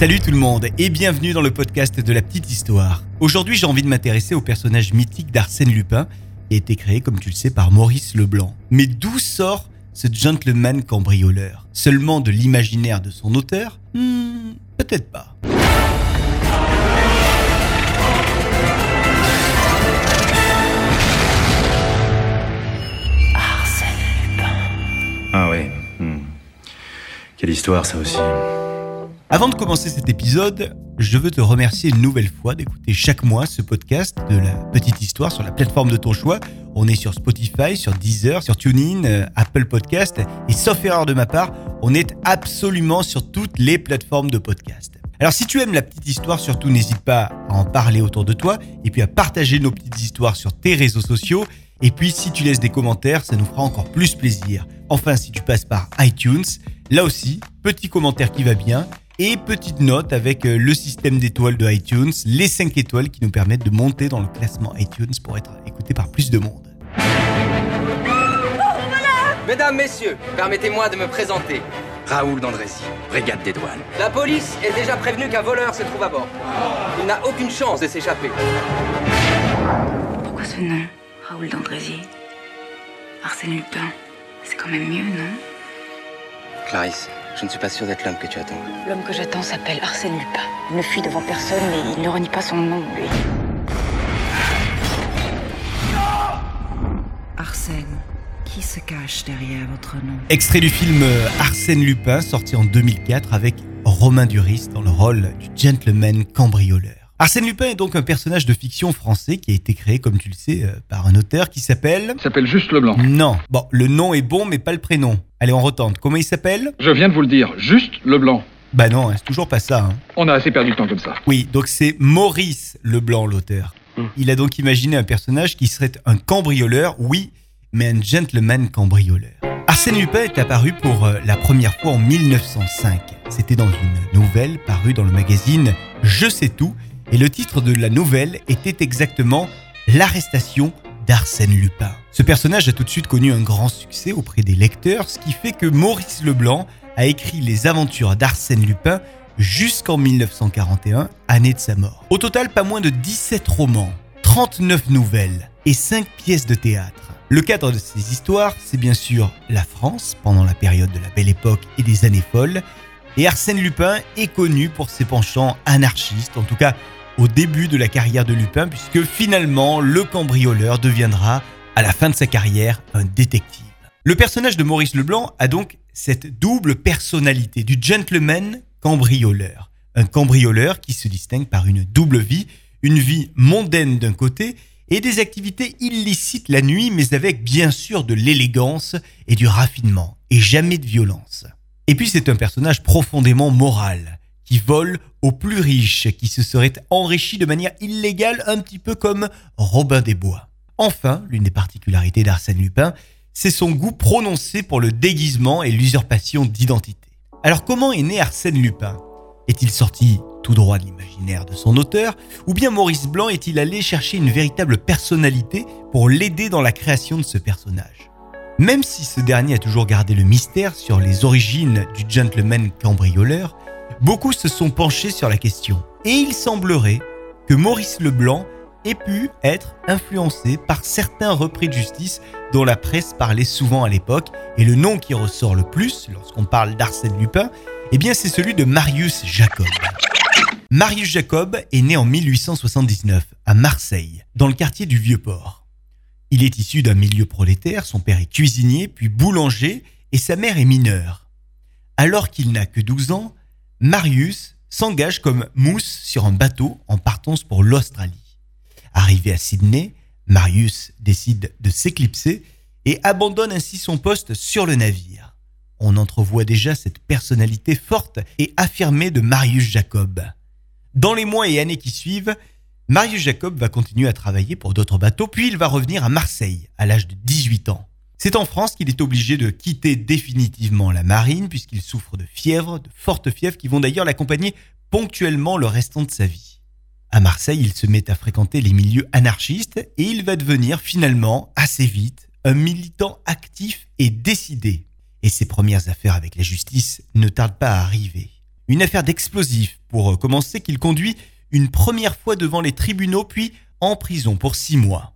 Salut tout le monde et bienvenue dans le podcast de la petite histoire. Aujourd'hui j'ai envie de m'intéresser au personnage mythique d'Arsène Lupin qui a été créé comme tu le sais par Maurice Leblanc. Mais d'où sort ce gentleman cambrioleur? Seulement de l'imaginaire de son auteur? Hmm, Peut-être pas. Ah ouais. hmm. Quelle histoire ça aussi. Avant de commencer cet épisode, je veux te remercier une nouvelle fois d'écouter chaque mois ce podcast de la petite histoire sur la plateforme de ton choix. On est sur Spotify, sur Deezer, sur TuneIn, euh, Apple Podcast et sauf erreur de ma part, on est absolument sur toutes les plateformes de podcast. Alors si tu aimes la petite histoire, surtout n'hésite pas à en parler autour de toi et puis à partager nos petites histoires sur tes réseaux sociaux. Et puis si tu laisses des commentaires, ça nous fera encore plus plaisir. Enfin, si tu passes par iTunes, là aussi, petit commentaire qui va bien et petite note avec euh, le système d'étoiles de iTunes, les 5 étoiles qui nous permettent de monter dans le classement iTunes pour être écouté par plus de monde. Mesdames, messieurs, permettez-moi de me présenter. Raoul Dandrézy, brigade des douanes. La police est déjà prévenue qu'un voleur se trouve à bord. Il n'a aucune chance de s'échapper. Pourquoi ce nom Raoul Dandrézy Arsène Lupin. C'est quand même mieux, non? Clarisse, je ne suis pas sûr d'être l'homme que tu attends. L'homme que j'attends s'appelle Arsène Lupin. Il ne fuit devant personne et il ne renie pas son nom, lui. Arsène, qui se cache derrière votre nom? Extrait du film euh, Arsène Lupin, sorti en 2004 avec Romain Duris dans le rôle du gentleman cambrioleur. Arsène Lupin est donc un personnage de fiction français qui a été créé, comme tu le sais, euh, par un auteur qui s'appelle... s'appelle juste Leblanc. Non. Bon, le nom est bon, mais pas le prénom. Allez, on retente. Comment il s'appelle? Je viens de vous le dire, juste Leblanc. Bah non, hein, c'est toujours pas ça. hein. On a assez perdu de temps comme ça. Oui, donc c'est Maurice Leblanc, l'auteur. Il a donc imaginé un personnage qui serait un cambrioleur, oui, mais un gentleman cambrioleur. Arsène Lupin est apparu pour euh, la première fois en 1905. C'était dans une nouvelle parue dans le magazine Je sais tout, et le titre de la nouvelle était exactement L'arrestation d'Arsène Lupin. Ce personnage a tout de suite connu un grand succès auprès des lecteurs, ce qui fait que Maurice Leblanc a écrit les aventures d'Arsène Lupin jusqu'en 1941, année de sa mort. Au total, pas moins de 17 romans, 39 nouvelles et 5 pièces de théâtre. Le cadre de ces histoires, c'est bien sûr la France, pendant la période de la Belle Époque et des années folles, et Arsène Lupin est connu pour ses penchants anarchistes, en tout cas au début de la carrière de Lupin, puisque finalement le cambrioleur deviendra, à la fin de sa carrière, un détective. Le personnage de Maurice Leblanc a donc cette double personnalité du gentleman cambrioleur. Un cambrioleur qui se distingue par une double vie, une vie mondaine d'un côté et des activités illicites la nuit, mais avec bien sûr de l'élégance et du raffinement, et jamais de violence. Et puis c'est un personnage profondément moral, qui vole aux plus riches, qui se serait enrichi de manière illégale, un petit peu comme Robin des Bois. Enfin, l'une des particularités d'Arsène Lupin, c'est son goût prononcé pour le déguisement et l'usurpation d'identité. Alors comment est né Arsène Lupin? Est-il sorti tout droit de l'imaginaire de son auteur Ou bien Maurice Blanc est-il allé chercher une véritable personnalité pour l'aider dans la création de ce personnage? Même si ce dernier a toujours gardé le mystère sur les origines du gentleman cambrioleur, beaucoup se sont penchés sur la question. Et il semblerait que Maurice Leblanc ait pu être influencé par certains repris de justice dont la presse parlait souvent à l'époque, et le nom qui ressort le plus lorsqu'on parle d'Arsène Lupin, eh c'est celui de Marius Jacob. Marius Jacob est né en 1879 à Marseille, dans le quartier du Vieux-Port. Il est issu d'un milieu prolétaire, son père est cuisinier, puis boulanger, et sa mère est mineure. Alors qu'il n'a que 12 ans, Marius s'engage comme mousse sur un bateau en partance pour l'Australie. Arrivé à Sydney, Marius décide de s'éclipser et abandonne ainsi son poste sur le navire. On entrevoit déjà cette personnalité forte et affirmée de Marius Jacob. Dans les mois et années qui suivent, Marius Jacob va continuer à travailler pour d'autres bateaux, puis il va revenir à Marseille à l'âge de 18 ans. C'est en France qu'il est obligé de quitter définitivement la marine puisqu'il souffre de fièvre, de fortes fièvres qui vont d'ailleurs l'accompagner ponctuellement le restant de sa vie. À Marseille, il se met à fréquenter les milieux anarchistes et il va devenir finalement, assez vite, un militant actif et décidé. Et ses premières affaires avec la justice ne tardent pas à arriver. Une affaire d'explosifs, pour commencer, qu'il conduit une première fois devant les tribunaux, puis en prison pour six mois.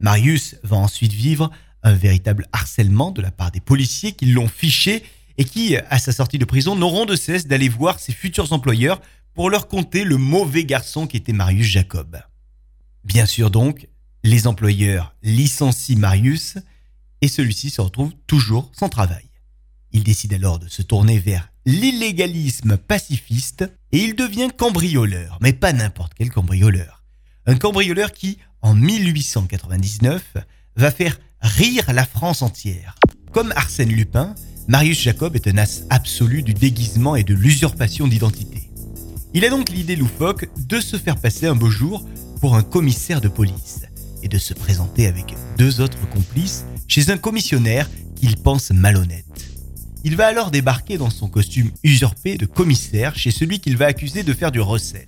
Marius va ensuite vivre un véritable harcèlement de la part des policiers qui l'ont fiché et qui, à sa sortie de prison, n'auront de cesse d'aller voir ses futurs employeurs pour leur conter le mauvais garçon qu'était Marius Jacob. Bien sûr donc, les employeurs licencient Marius et celui-ci se retrouve toujours sans travail. Il décide alors de se tourner vers l'illégalisme pacifiste et il devient cambrioleur, mais pas n'importe quel cambrioleur. Un cambrioleur qui, en 1899, va faire rire la France entière. Comme Arsène Lupin, Marius Jacob est un as absolu du déguisement et de l'usurpation d'identité. Il a donc l'idée loufoque de se faire passer un beau jour pour un commissaire de police et de se présenter avec deux autres complices chez un commissionnaire qu'il pense malhonnête. Il va alors débarquer dans son costume usurpé de commissaire chez celui qu'il va accuser de faire du recel.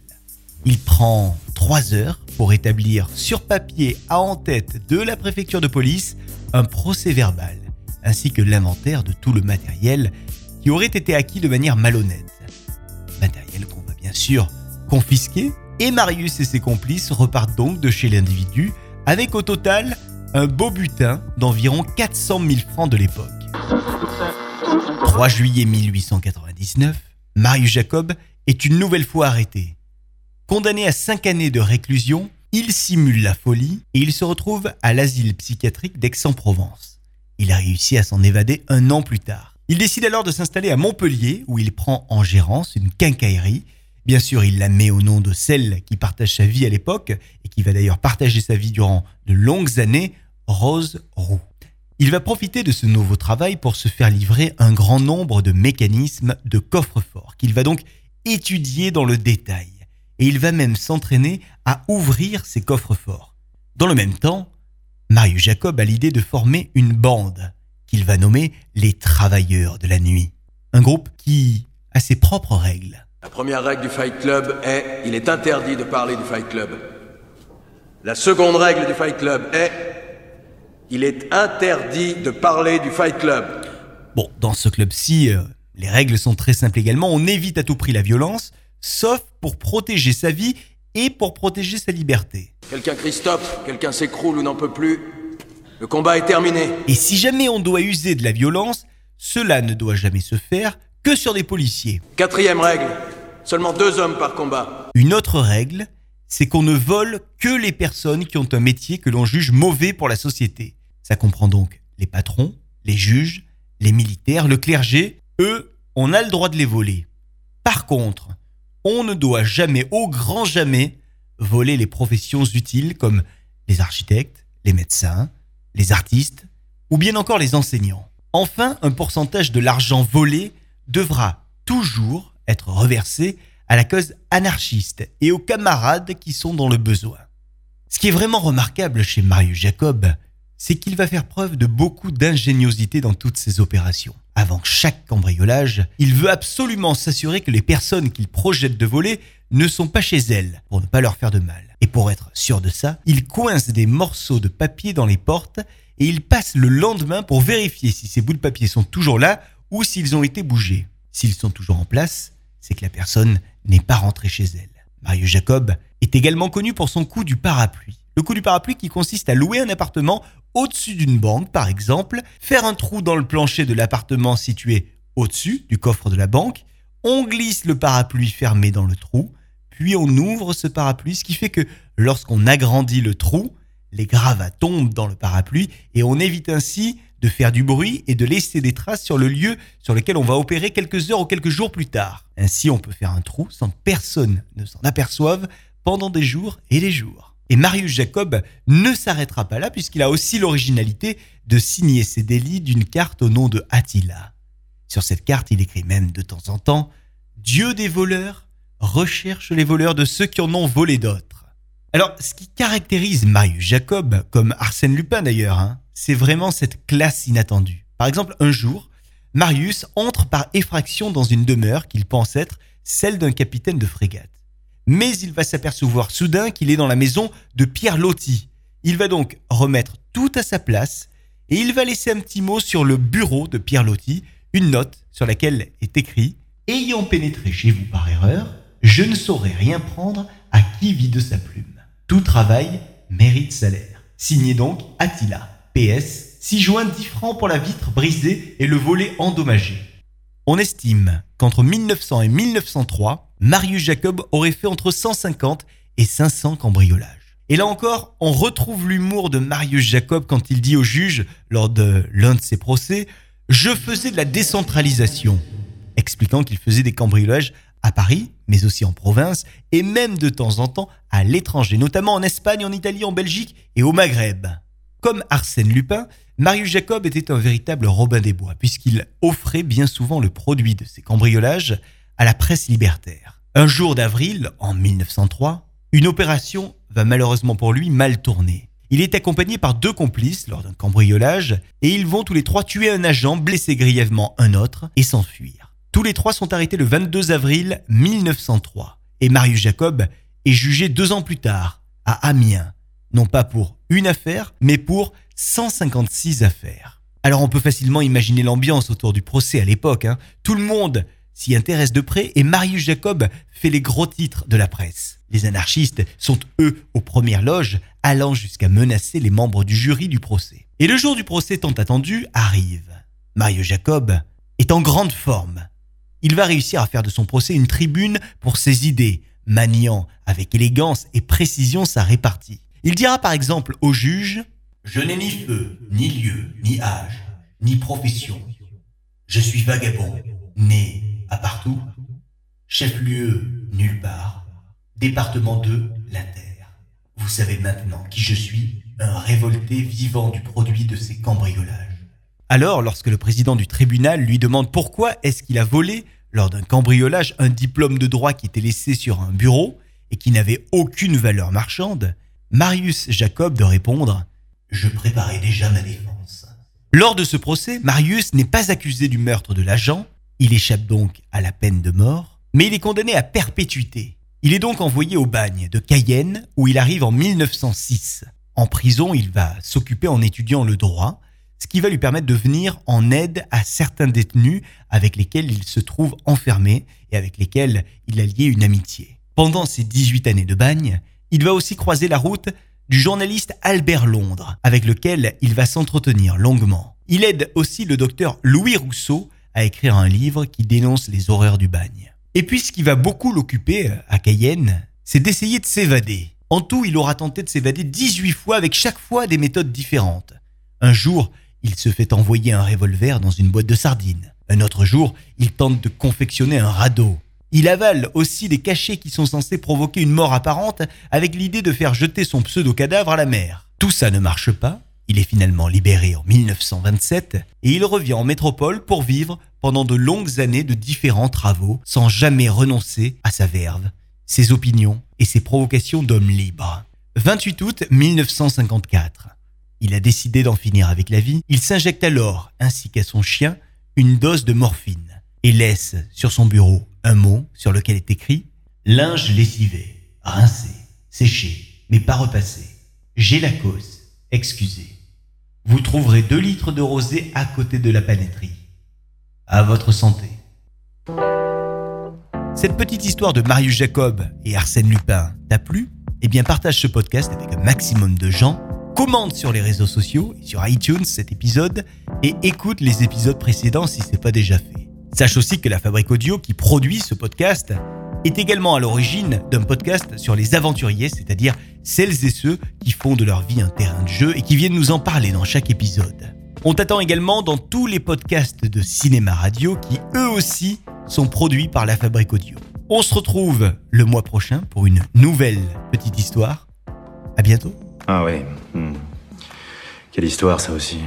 Il prend trois heures pour établir sur papier à en-tête de la préfecture de police un procès verbal, ainsi que l'inventaire de tout le matériel qui aurait été acquis de manière malhonnête. Matériel qu'on va bien sûr confisquer, et Marius et ses complices repartent donc de chez l'individu avec au total un beau butin d'environ 400 000 francs de l'époque. 3 juillet 1899, Marius Jacob est une nouvelle fois arrêté. Condamné à 5 années de réclusion, il simule la folie et il se retrouve à l'asile psychiatrique d'Aix-en-Provence. Il a réussi à s'en évader un an plus tard. Il décide alors de s'installer à Montpellier où il prend en gérance une quincaillerie. Bien sûr, il la met au nom de celle qui partage sa vie à l'époque et qui va d'ailleurs partager sa vie durant de longues années, Rose Roux. Il va profiter de ce nouveau travail pour se faire livrer un grand nombre de mécanismes de coffre-fort qu'il va donc étudier dans le détail. Et il va même s'entraîner à ouvrir ces coffres-forts. Dans le même temps, Marius Jacob a l'idée de former une bande qu'il va nommer les Travailleurs de la Nuit. Un groupe qui a ses propres règles. La première règle du Fight Club est il est interdit de parler du Fight Club. La seconde règle du Fight Club est il est interdit de parler du Fight Club. Bon, dans ce club-ci, euh, les règles sont très simples également. On évite à tout prix la violence, sauf pour protéger sa vie et pour protéger sa liberté. Quelqu'un Christophe, quelqu'un s'écroule ou n'en peut plus. Le combat est terminé. Et si jamais on doit user de la violence, cela ne doit jamais se faire que sur des policiers. Quatrième règle, seulement deux hommes par combat. Une autre règle, c'est qu'on ne vole que les personnes qui ont un métier que l'on juge mauvais pour la société. Ça comprend donc les patrons, les juges, les militaires, le clergé. Eux, on a le droit de les voler. Par contre, on ne doit jamais, au grand jamais, voler les professions utiles comme les architectes, les médecins, les artistes ou bien encore les enseignants. Enfin, un pourcentage de l'argent volé devra toujours être reversé à la cause anarchiste et aux camarades qui sont dans le besoin. Ce qui est vraiment remarquable chez Marius Jacob, c'est qu'il va faire preuve de beaucoup d'ingéniosité dans toutes ses opérations. Avant chaque cambriolage, il veut absolument s'assurer que les personnes qu'il projette de voler ne sont pas chez elles, pour ne pas leur faire de mal. Et pour être sûr de ça, il coince des morceaux de papier dans les portes et il passe le lendemain pour vérifier si ces bouts de papier sont toujours là ou s'ils ont été bougés. S'ils sont toujours en place, c'est que la personne n'est pas rentrée chez elle. Mario Jacob est également connu pour son coup du parapluie. Le coup du parapluie qui consiste à louer un appartement au-dessus d'une banque, par exemple, faire un trou dans le plancher de l'appartement situé au-dessus du coffre de la banque, on glisse le parapluie fermé dans le trou, puis on ouvre ce parapluie, ce qui fait que lorsqu'on agrandit le trou, les gravats tombent dans le parapluie et on évite ainsi de faire du bruit et de laisser des traces sur le lieu sur lequel on va opérer quelques heures ou quelques jours plus tard. Ainsi, on peut faire un trou sans que personne ne s'en aperçoive pendant des jours et des jours. Et Marius Jacob ne s'arrêtera pas là puisqu'il a aussi l'originalité de signer ses délits d'une carte au nom de Attila. Sur cette carte, il écrit même de temps en temps Dieu des voleurs recherche les voleurs de ceux qui en ont volé d'autres. Alors, ce qui caractérise Marius Jacob, comme Arsène Lupin d'ailleurs, hein, c'est vraiment cette classe inattendue. Par exemple, un jour, Marius entre par effraction dans une demeure qu'il pense être celle d'un capitaine de frégate mais il va s'apercevoir soudain qu'il est dans la maison de Pierre Loti. Il va donc remettre tout à sa place et il va laisser un petit mot sur le bureau de Pierre Loti, une note sur laquelle est écrit Ayant pénétré chez vous par erreur, je ne saurais rien prendre à qui vit de sa plume. Tout travail mérite salaire. Signé donc Attila. PS, 6 juin 10 francs pour la vitre brisée et le volet endommagé. On estime qu'entre 1900 et 1903, Marius Jacob aurait fait entre 150 et 500 cambriolages. Et là encore, on retrouve l'humour de Marius Jacob quand il dit au juge, lors de l'un de ses procès, Je faisais de la décentralisation, expliquant qu'il faisait des cambriolages à Paris, mais aussi en province, et même de temps en temps à l'étranger, notamment en Espagne, en Italie, en Belgique et au Maghreb. Comme Arsène Lupin, Marius Jacob était un véritable Robin des Bois, puisqu'il offrait bien souvent le produit de ses cambriolages à la presse libertaire. Un jour d'avril, en 1903, une opération va malheureusement pour lui mal tourner. Il est accompagné par deux complices lors d'un cambriolage et ils vont tous les trois tuer un agent, blesser grièvement un autre et s'enfuir. Tous les trois sont arrêtés le 22 avril 1903 et Marius Jacob est jugé deux ans plus tard à Amiens, non pas pour une affaire, mais pour 156 affaires. Alors on peut facilement imaginer l'ambiance autour du procès à l'époque. Hein. Tout le monde s'y intéresse de près et Marius Jacob fait les gros titres de la presse. Les anarchistes sont eux aux premières loges, allant jusqu'à menacer les membres du jury du procès. Et le jour du procès tant attendu arrive. Marius Jacob est en grande forme. Il va réussir à faire de son procès une tribune pour ses idées, maniant avec élégance et précision sa répartie. Il dira par exemple au juge Je n'ai ni feu, ni lieu, ni âge, ni profession. Je suis vagabond, né à partout, chef-lieu nulle part, département 2, la terre. Vous savez maintenant qui je suis, un révolté vivant du produit de ces cambriolages. Alors, lorsque le président du tribunal lui demande pourquoi est-ce qu'il a volé, lors d'un cambriolage, un diplôme de droit qui était laissé sur un bureau et qui n'avait aucune valeur marchande, Marius Jacob de répondre ⁇ Je préparais déjà ma défense ⁇ Lors de ce procès, Marius n'est pas accusé du meurtre de l'agent, il échappe donc à la peine de mort, mais il est condamné à perpétuité. Il est donc envoyé au bagne de Cayenne où il arrive en 1906. En prison, il va s'occuper en étudiant le droit, ce qui va lui permettre de venir en aide à certains détenus avec lesquels il se trouve enfermé et avec lesquels il a lié une amitié. Pendant ses 18 années de bagne, il va aussi croiser la route du journaliste Albert Londres, avec lequel il va s'entretenir longuement. Il aide aussi le docteur Louis Rousseau à écrire un livre qui dénonce les horreurs du bagne. Et puis ce qui va beaucoup l'occuper euh, à Cayenne, c'est d'essayer de s'évader. En tout, il aura tenté de s'évader 18 fois avec chaque fois des méthodes différentes. Un jour, il se fait envoyer un revolver dans une boîte de sardines. Un autre jour, il tente de confectionner un radeau. Il avale aussi des cachets qui sont censés provoquer une mort apparente avec l'idée de faire jeter son pseudo-cadavre à la mer. Tout ça ne marche pas. Il est finalement libéré en 1927 et il revient en métropole pour vivre pendant de longues années de différents travaux sans jamais renoncer à sa verve, ses opinions et ses provocations d'homme libre. 28 août 1954. Il a décidé d'en finir avec la vie. Il s'injecte alors, ainsi qu'à son chien, une dose de morphine et laisse sur son bureau un mot sur lequel est écrit Linge lessivé, rincé, séché, mais pas repassé. J'ai la cause, excusez. Vous trouverez 2 litres de rosé à côté de la panetterie. À votre santé. Cette petite histoire de Marius Jacob et Arsène Lupin t'a plu? Eh bien partage ce podcast avec un maximum de gens, commente sur les réseaux sociaux et sur iTunes cet épisode et écoute les épisodes précédents si ce n'est pas déjà fait. Sache aussi que la Fabrique Audio qui produit ce podcast est également à l'origine d'un podcast sur les aventuriers, c'est-à-dire celles et ceux qui font de leur vie un terrain de jeu et qui viennent nous en parler dans chaque épisode. On t'attend également dans tous les podcasts de cinéma radio qui eux aussi sont produits par la Fabrique Audio. On se retrouve le mois prochain pour une nouvelle petite histoire. À bientôt. Ah ouais. hmm. Quelle histoire ça aussi.